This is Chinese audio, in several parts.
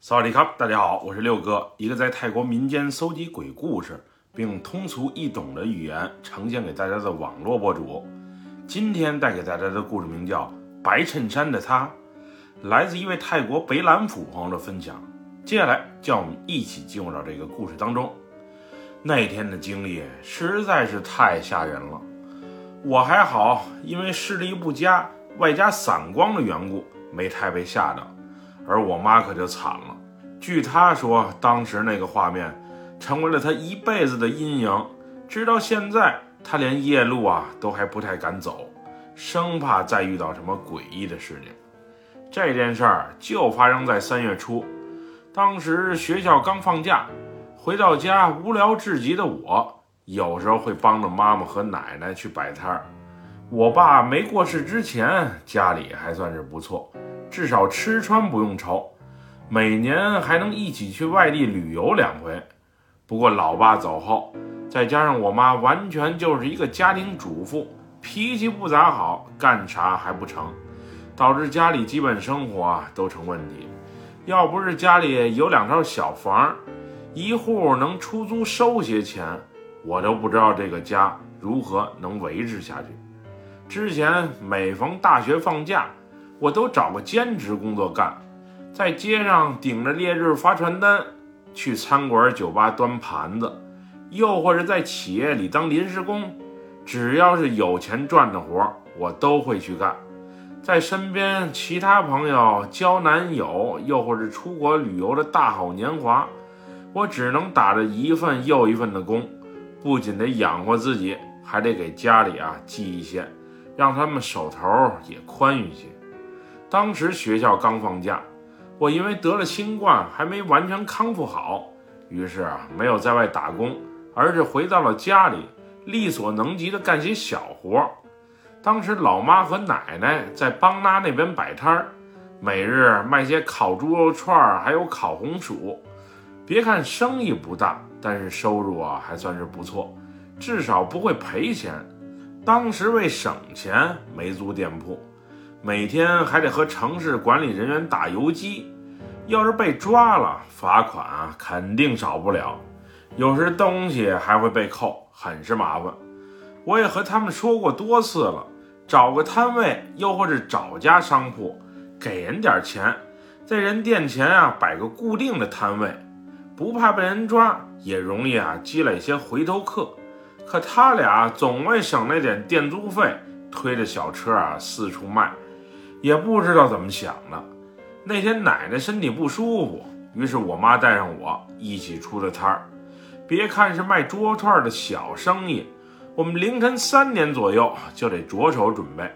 萨瓦迪卡，大家好，我是六哥，一个在泰国民间搜集鬼故事，并用通俗易懂的语言呈现给大家的网络博主。今天带给大家的故事名叫《白衬衫的他》，来自一位泰国北榄府朋友的分享。接下来，叫我们一起进入到这个故事当中。那天的经历实在是太吓人了。我还好，因为视力不佳，外加散光的缘故，没太被吓到。而我妈可就惨了。据她说，当时那个画面成为了她一辈子的阴影，直到现在，她连夜路啊都还不太敢走，生怕再遇到什么诡异的事情。这件事儿就发生在三月初，当时学校刚放假，回到家无聊至极的我，有时候会帮着妈妈和奶奶去摆摊儿。我爸没过世之前，家里还算是不错。至少吃穿不用愁，每年还能一起去外地旅游两回。不过老爸走后，再加上我妈完全就是一个家庭主妇，脾气不咋好，干啥还不成，导致家里基本生活都成问题。要不是家里有两套小房，一户能出租收些钱，我都不知道这个家如何能维持下去。之前每逢大学放假。我都找个兼职工作干，在街上顶着烈日发传单，去餐馆、酒吧端盘子，又或者在企业里当临时工，只要是有钱赚的活，我都会去干。在身边其他朋友交男友，又或者出国旅游的大好年华，我只能打着一份又一份的工，不仅得养活自己，还得给家里啊寄一些，让他们手头也宽裕些。当时学校刚放假，我因为得了新冠还没完全康复好，于是啊没有在外打工，而是回到了家里，力所能及的干些小活。当时老妈和奶奶在邦拉那边摆摊儿，每日卖些烤猪肉串儿，还有烤红薯。别看生意不大，但是收入啊还算是不错，至少不会赔钱。当时为省钱没租店铺。每天还得和城市管理人员打游击，要是被抓了，罚款啊肯定少不了，有时东西还会被扣，很是麻烦。我也和他们说过多次了，找个摊位，又或者找家商铺，给人点钱，在人店前啊摆个固定的摊位，不怕被人抓，也容易啊积累一些回头客。可他俩总为省那点店租费，推着小车啊四处卖。也不知道怎么想的，那天奶奶身体不舒服，于是我妈带上我一起出了摊儿。别看是卖桌串的小生意，我们凌晨三点左右就得着手准备，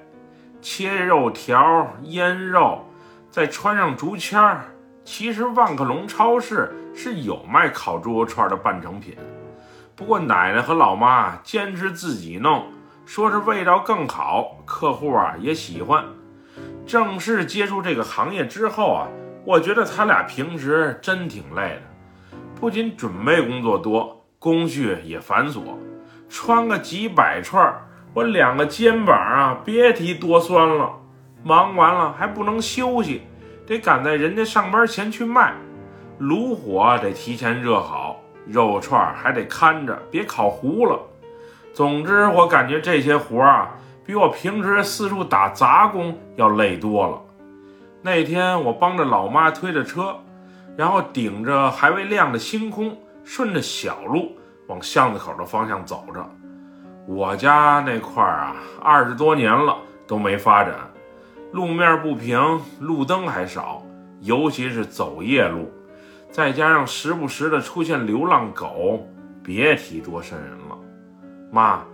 切肉条、腌肉，再穿上竹签儿。其实万客隆超市是有卖烤猪肉串的半成品，不过奶奶和老妈坚持自己弄，说是味道更好，客户啊也喜欢。正式接触这个行业之后啊，我觉得他俩平时真挺累的，不仅准备工作多，工序也繁琐，穿个几百串，我两个肩膀啊，别提多酸了。忙完了还不能休息，得赶在人家上班前去卖，炉火得提前热好，肉串还得看着别烤糊了。总之，我感觉这些活啊。比我平时四处打杂工要累多了。那天我帮着老妈推着车，然后顶着还未亮的星空，顺着小路往巷子口的方向走着。我家那块儿啊，二十多年了都没发展，路面不平，路灯还少，尤其是走夜路，再加上时不时的出现流浪狗，别提多瘆人了。妈。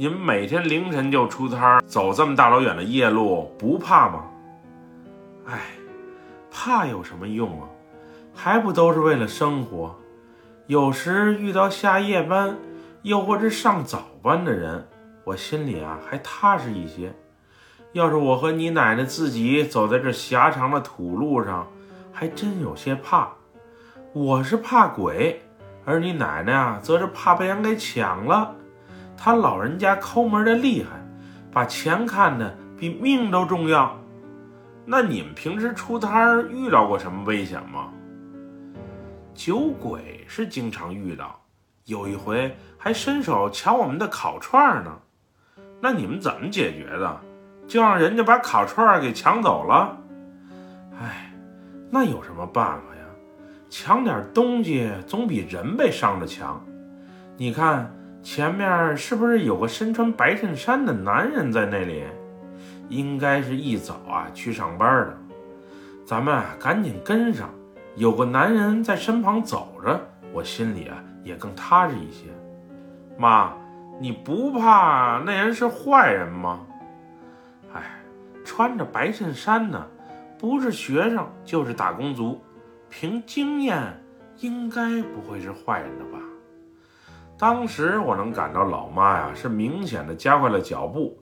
你们每天凌晨就出摊儿，走这么大老远的夜路，不怕吗？哎，怕有什么用啊？还不都是为了生活？有时遇到下夜班，又或者上早班的人，我心里啊还踏实一些。要是我和你奶奶自己走在这狭长的土路上，还真有些怕。我是怕鬼，而你奶奶啊，则是怕被人给抢了。他老人家抠门的厉害，把钱看得比命都重要。那你们平时出摊遇到过什么危险吗？酒鬼是经常遇到，有一回还伸手抢我们的烤串呢。那你们怎么解决的？就让人家把烤串给抢走了？哎，那有什么办法呀？抢点东西总比人被伤的强。你看前面是不是有个身穿白衬衫的男人在那里？应该是一早啊去上班的。咱们赶紧跟上。有个男人在身旁走着，我心里啊也更踏实一些。妈，你不怕那人是坏人吗？哎，穿着白衬衫的，不是学生就是打工族，凭经验应该不会是坏人的吧？当时我能感到老妈呀是明显的加快了脚步，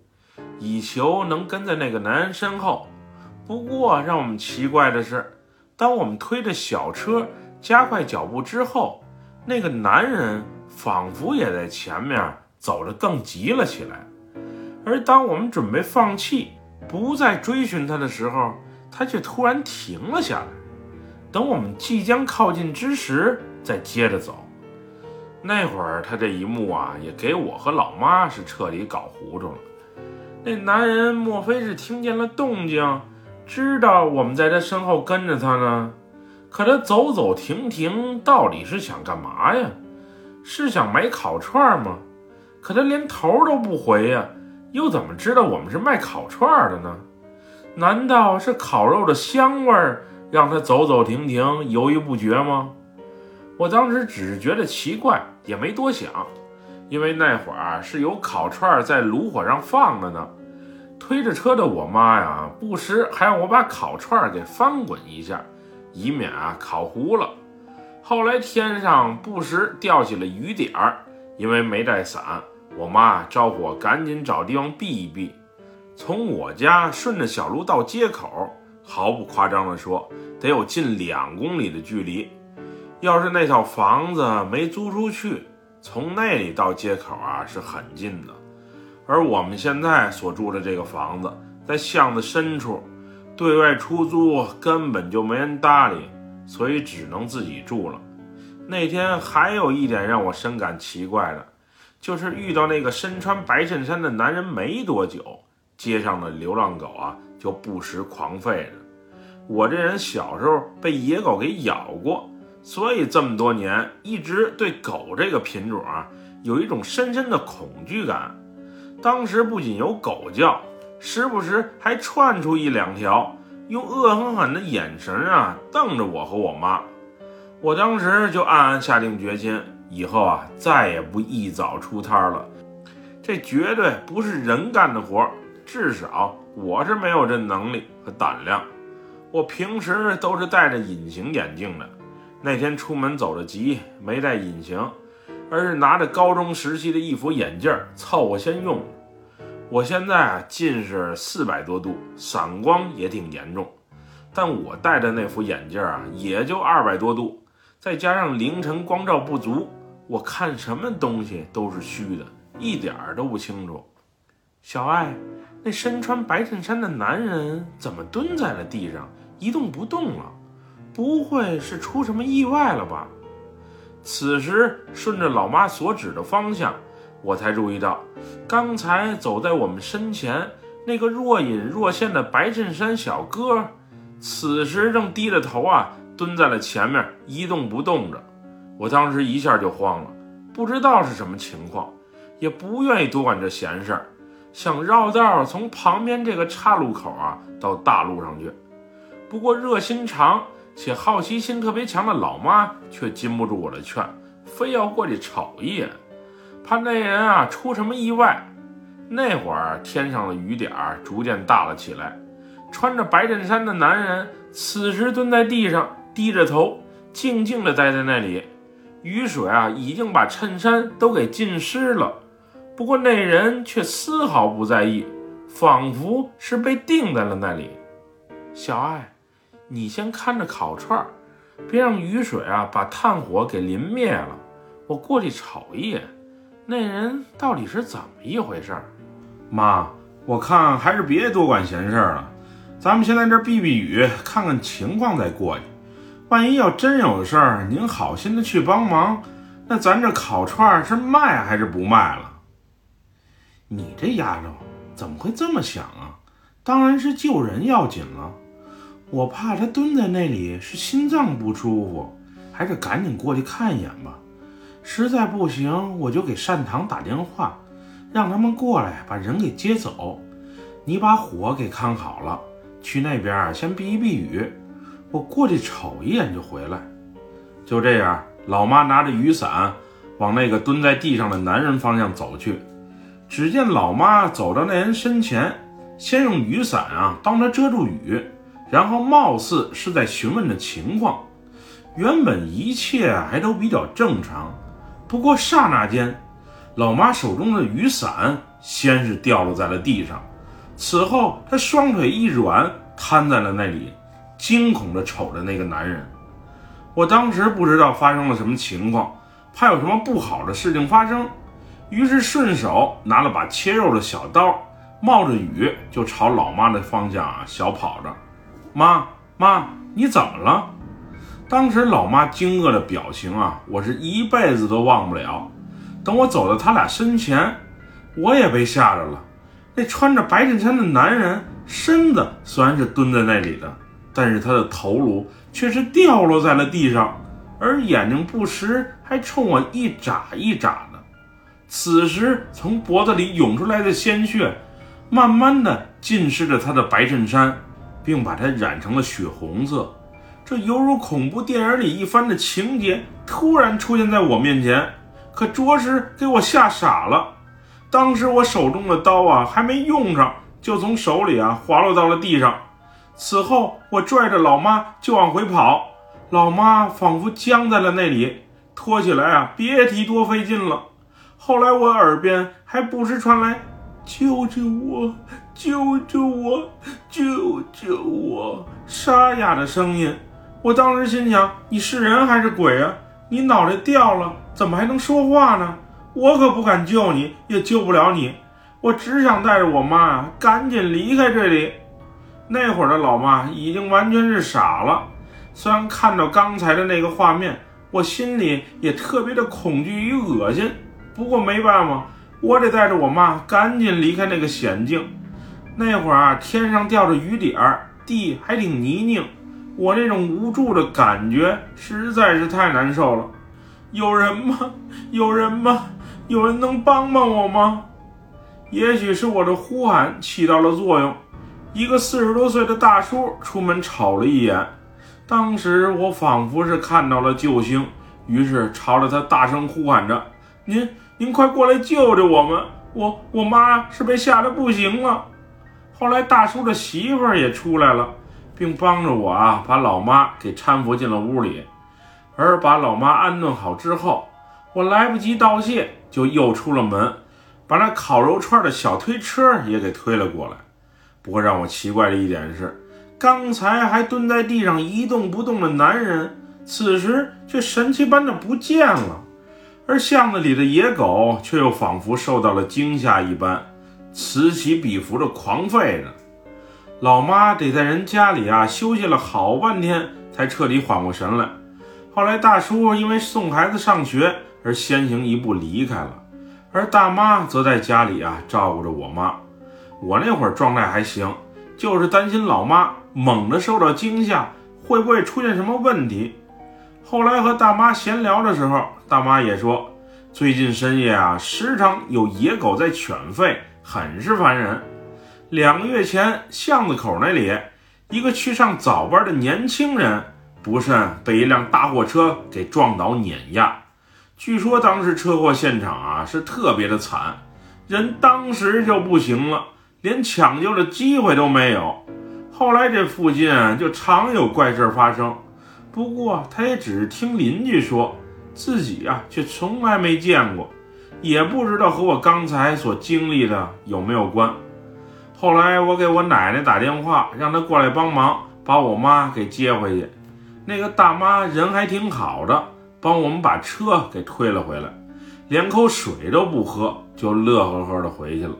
以求能跟在那个男人身后。不过让我们奇怪的是。当我们推着小车加快脚步之后，那个男人仿佛也在前面走得更急了起来。而当我们准备放弃，不再追寻他的时候，他却突然停了下来。等我们即将靠近之时，再接着走。那会儿他这一幕啊，也给我和老妈是彻底搞糊涂了。那男人莫非是听见了动静？知道我们在他身后跟着他呢，可他走走停停，到底是想干嘛呀？是想买烤串吗？可他连头都不回呀，又怎么知道我们是卖烤串的呢？难道是烤肉的香味儿让他走走停停、犹豫不决吗？我当时只是觉得奇怪，也没多想，因为那会儿是有烤串在炉火上放着呢。推着车的我妈呀，不时还让我把烤串给翻滚一下，以免啊烤糊了。后来天上不时掉起了雨点儿，因为没带伞，我妈招呼我赶紧找地方避一避。从我家顺着小路到街口，毫不夸张地说，得有近两公里的距离。要是那套房子没租出去，从那里到街口啊是很近的。而我们现在所住的这个房子在巷子深处，对外出租根本就没人搭理，所以只能自己住了。那天还有一点让我深感奇怪的，就是遇到那个身穿白衬衫的男人没多久，街上的流浪狗啊就不时狂吠着。我这人小时候被野狗给咬过，所以这么多年一直对狗这个品种啊有一种深深的恐惧感。当时不仅有狗叫，时不时还窜出一两条，用恶狠狠的眼神啊瞪着我和我妈。我当时就暗暗下定决心，以后啊再也不一早出摊了。这绝对不是人干的活，至少我是没有这能力和胆量。我平时都是戴着隐形眼镜的，那天出门走得急，没戴隐形。而是拿着高中时期的一副眼镜凑合先用。我现在啊近视四百多度，散光也挺严重，但我戴的那副眼镜啊也就二百多度，再加上凌晨光照不足，我看什么东西都是虚的，一点儿都不清楚。小爱，那身穿白衬衫的男人怎么蹲在了地上，一动不动了？不会是出什么意外了吧？此时，顺着老妈所指的方向，我才注意到，刚才走在我们身前那个若隐若现的白衬衫小哥，此时正低着头啊，蹲在了前面，一动不动着。我当时一下就慌了，不知道是什么情况，也不愿意多管这闲事儿，想绕道从旁边这个岔路口啊到大路上去。不过热心肠。且好奇心特别强的老妈却禁不住我的劝，非要过去瞅一眼，怕那人啊出什么意外。那会儿天上的雨点儿逐渐大了起来，穿着白衬衫的男人此时蹲在地上，低着头，静静地待在那里。雨水啊已经把衬衫都给浸湿了，不过那人却丝毫不在意，仿佛是被定在了那里。小爱。你先看着烤串儿，别让雨水啊把炭火给淋灭了。我过去瞅一眼，那人到底是怎么一回事？妈，我看还是别多管闲事了，咱们先在这避避雨，看看情况再过去。万一要真有事儿，您好心的去帮忙，那咱这烤串是卖还是不卖了？你这丫头怎么会这么想啊？当然是救人要紧了。我怕他蹲在那里是心脏不舒服，还是赶紧过去看一眼吧。实在不行，我就给善堂打电话，让他们过来把人给接走。你把火给看好了，去那边先避一避雨。我过去瞅一眼就回来。就这样，老妈拿着雨伞往那个蹲在地上的男人方向走去。只见老妈走到那人身前，先用雨伞啊帮他遮住雨，然后貌似是在询问着情况。原本一切还都比较正常。不过刹那间，老妈手中的雨伞先是掉落在了地上，此后她双腿一软，瘫在了那里，惊恐地瞅着那个男人。我当时不知道发生了什么情况，怕有什么不好的事情发生，于是顺手拿了把切肉的小刀，冒着雨就朝老妈的方向啊小跑着。妈妈，你怎么了？当时老妈惊愕的表情啊，我是一辈子都忘不了。等我走到他俩身前，我也被吓着了。那穿着白衬衫的男人身子虽然是蹲在那里的，但是他的头颅却是掉落在了地上，而眼睛不时还冲我一眨一眨的。此时从脖子里涌出来的鲜血，慢慢的浸湿着他的白衬衫，并把它染成了血红色。这犹如恐怖电影里一番的情节突然出现在我面前，可着实给我吓傻了。当时我手中的刀啊还没用上，就从手里啊滑落到了地上。此后我拽着老妈就往回跑，老妈仿佛僵在了那里，拖起来啊别提多费劲了。后来我耳边还不时传来“救救我，救救我，救救我”沙哑的声音。我当时心想：你是人还是鬼啊？你脑袋掉了，怎么还能说话呢？我可不敢救你，也救不了你。我只想带着我妈啊，赶紧离开这里。那会儿的老妈已经完全是傻了。虽然看到刚才的那个画面，我心里也特别的恐惧与恶心。不过没办法，我得带着我妈赶紧离开那个险境。那会儿啊，天上掉着雨点儿，地还挺泥泞。我那种无助的感觉实在是太难受了，有人吗？有人吗？有人能帮帮我吗？也许是我的呼喊起到了作用，一个四十多岁的大叔出门瞅了一眼，当时我仿佛是看到了救星，于是朝着他大声呼喊着：“您，您快过来救救我们！我我妈是被吓得不行了。”后来大叔的媳妇儿也出来了。并帮着我啊，把老妈给搀扶进了屋里。而把老妈安顿好之后，我来不及道谢，就又出了门，把那烤肉串的小推车也给推了过来。不过让我奇怪的一点是，刚才还蹲在地上一动不动的男人，此时却神奇般的不见了，而巷子里的野狗却又仿佛受到了惊吓一般，此起彼伏的狂吠着。老妈得在人家里啊休息了好半天，才彻底缓过神来。后来大叔因为送孩子上学而先行一步离开了，而大妈则在家里啊照顾着我妈。我那会儿状态还行，就是担心老妈猛地受到惊吓会不会出现什么问题。后来和大妈闲聊的时候，大妈也说，最近深夜啊时常有野狗在犬吠，很是烦人。两个月前，巷子口那里，一个去上早班的年轻人不慎被一辆大货车给撞倒碾压。据说当时车祸现场啊是特别的惨，人当时就不行了，连抢救的机会都没有。后来这附近就常有怪事发生，不过他也只是听邻居说，自己啊却从来没见过，也不知道和我刚才所经历的有没有关。后来我给我奶奶打电话，让她过来帮忙把我妈给接回去。那个大妈人还挺好的，帮我们把车给推了回来，连口水都不喝，就乐呵呵的回去了。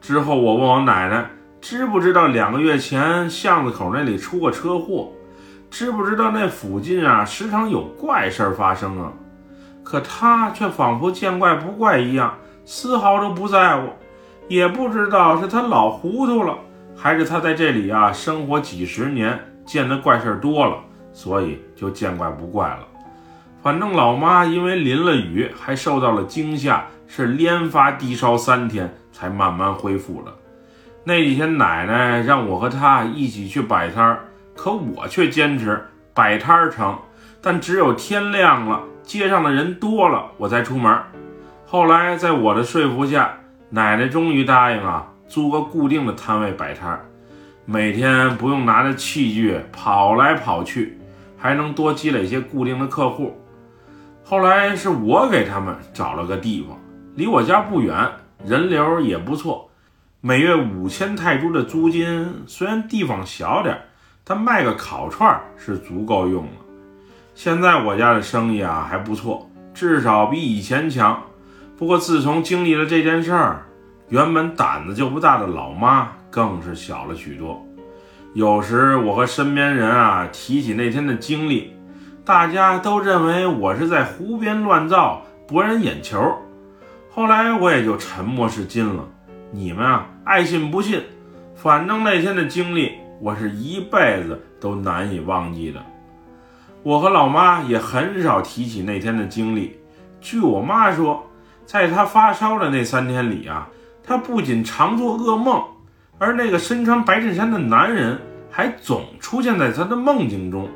之后我问我奶奶，知不知道两个月前巷子口那里出过车祸？知不知道那附近啊时常有怪事儿发生啊？可他却仿佛见怪不怪一样，丝毫都不在乎。也不知道是他老糊涂了，还是他在这里啊生活几十年，见的怪事儿多了，所以就见怪不怪了。反正老妈因为淋了雨，还受到了惊吓，是连发低烧三天，才慢慢恢复了。那几天奶奶让我和她一起去摆摊儿，可我却坚持摆摊儿成，但只有天亮了，街上的人多了，我才出门。后来在我的说服下，奶奶终于答应啊，租个固定的摊位摆摊儿，每天不用拿着器具跑来跑去，还能多积累些固定的客户。后来是我给他们找了个地方，离我家不远，人流也不错，每月五千泰铢的租金。虽然地方小点儿，但卖个烤串是足够用了。现在我家的生意啊还不错，至少比以前强。不过，自从经历了这件事儿，原本胆子就不大的老妈更是小了许多。有时我和身边人啊提起那天的经历，大家都认为我是在胡编乱造，博人眼球。后来我也就沉默是金了。你们啊，爱信不信，反正那天的经历，我是一辈子都难以忘记的。我和老妈也很少提起那天的经历。据我妈说。在她发烧的那三天里啊，她不仅常做噩梦，而那个身穿白衬衫的男人还总出现在她的梦境中。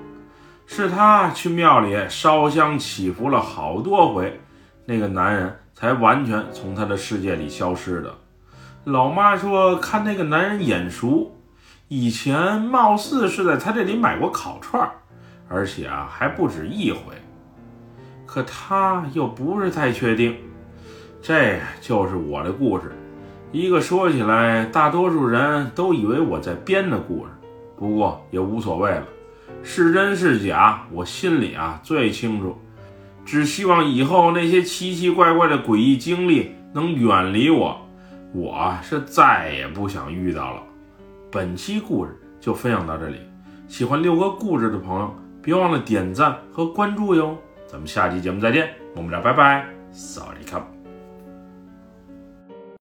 是她去庙里烧香祈福了好多回，那个男人才完全从她的世界里消失的。老妈说看那个男人眼熟，以前貌似是在他这里买过烤串儿，而且啊还不止一回，可他又不是太确定。这就是我的故事，一个说起来大多数人都以为我在编的故事，不过也无所谓了，是真是假，我心里啊最清楚。只希望以后那些奇奇怪怪的诡异经历能远离我，我是再也不想遇到了。本期故事就分享到这里，喜欢六哥故事的朋友别忘了点赞和关注哟。咱们下期节目再见，我们俩拜拜，扫你看。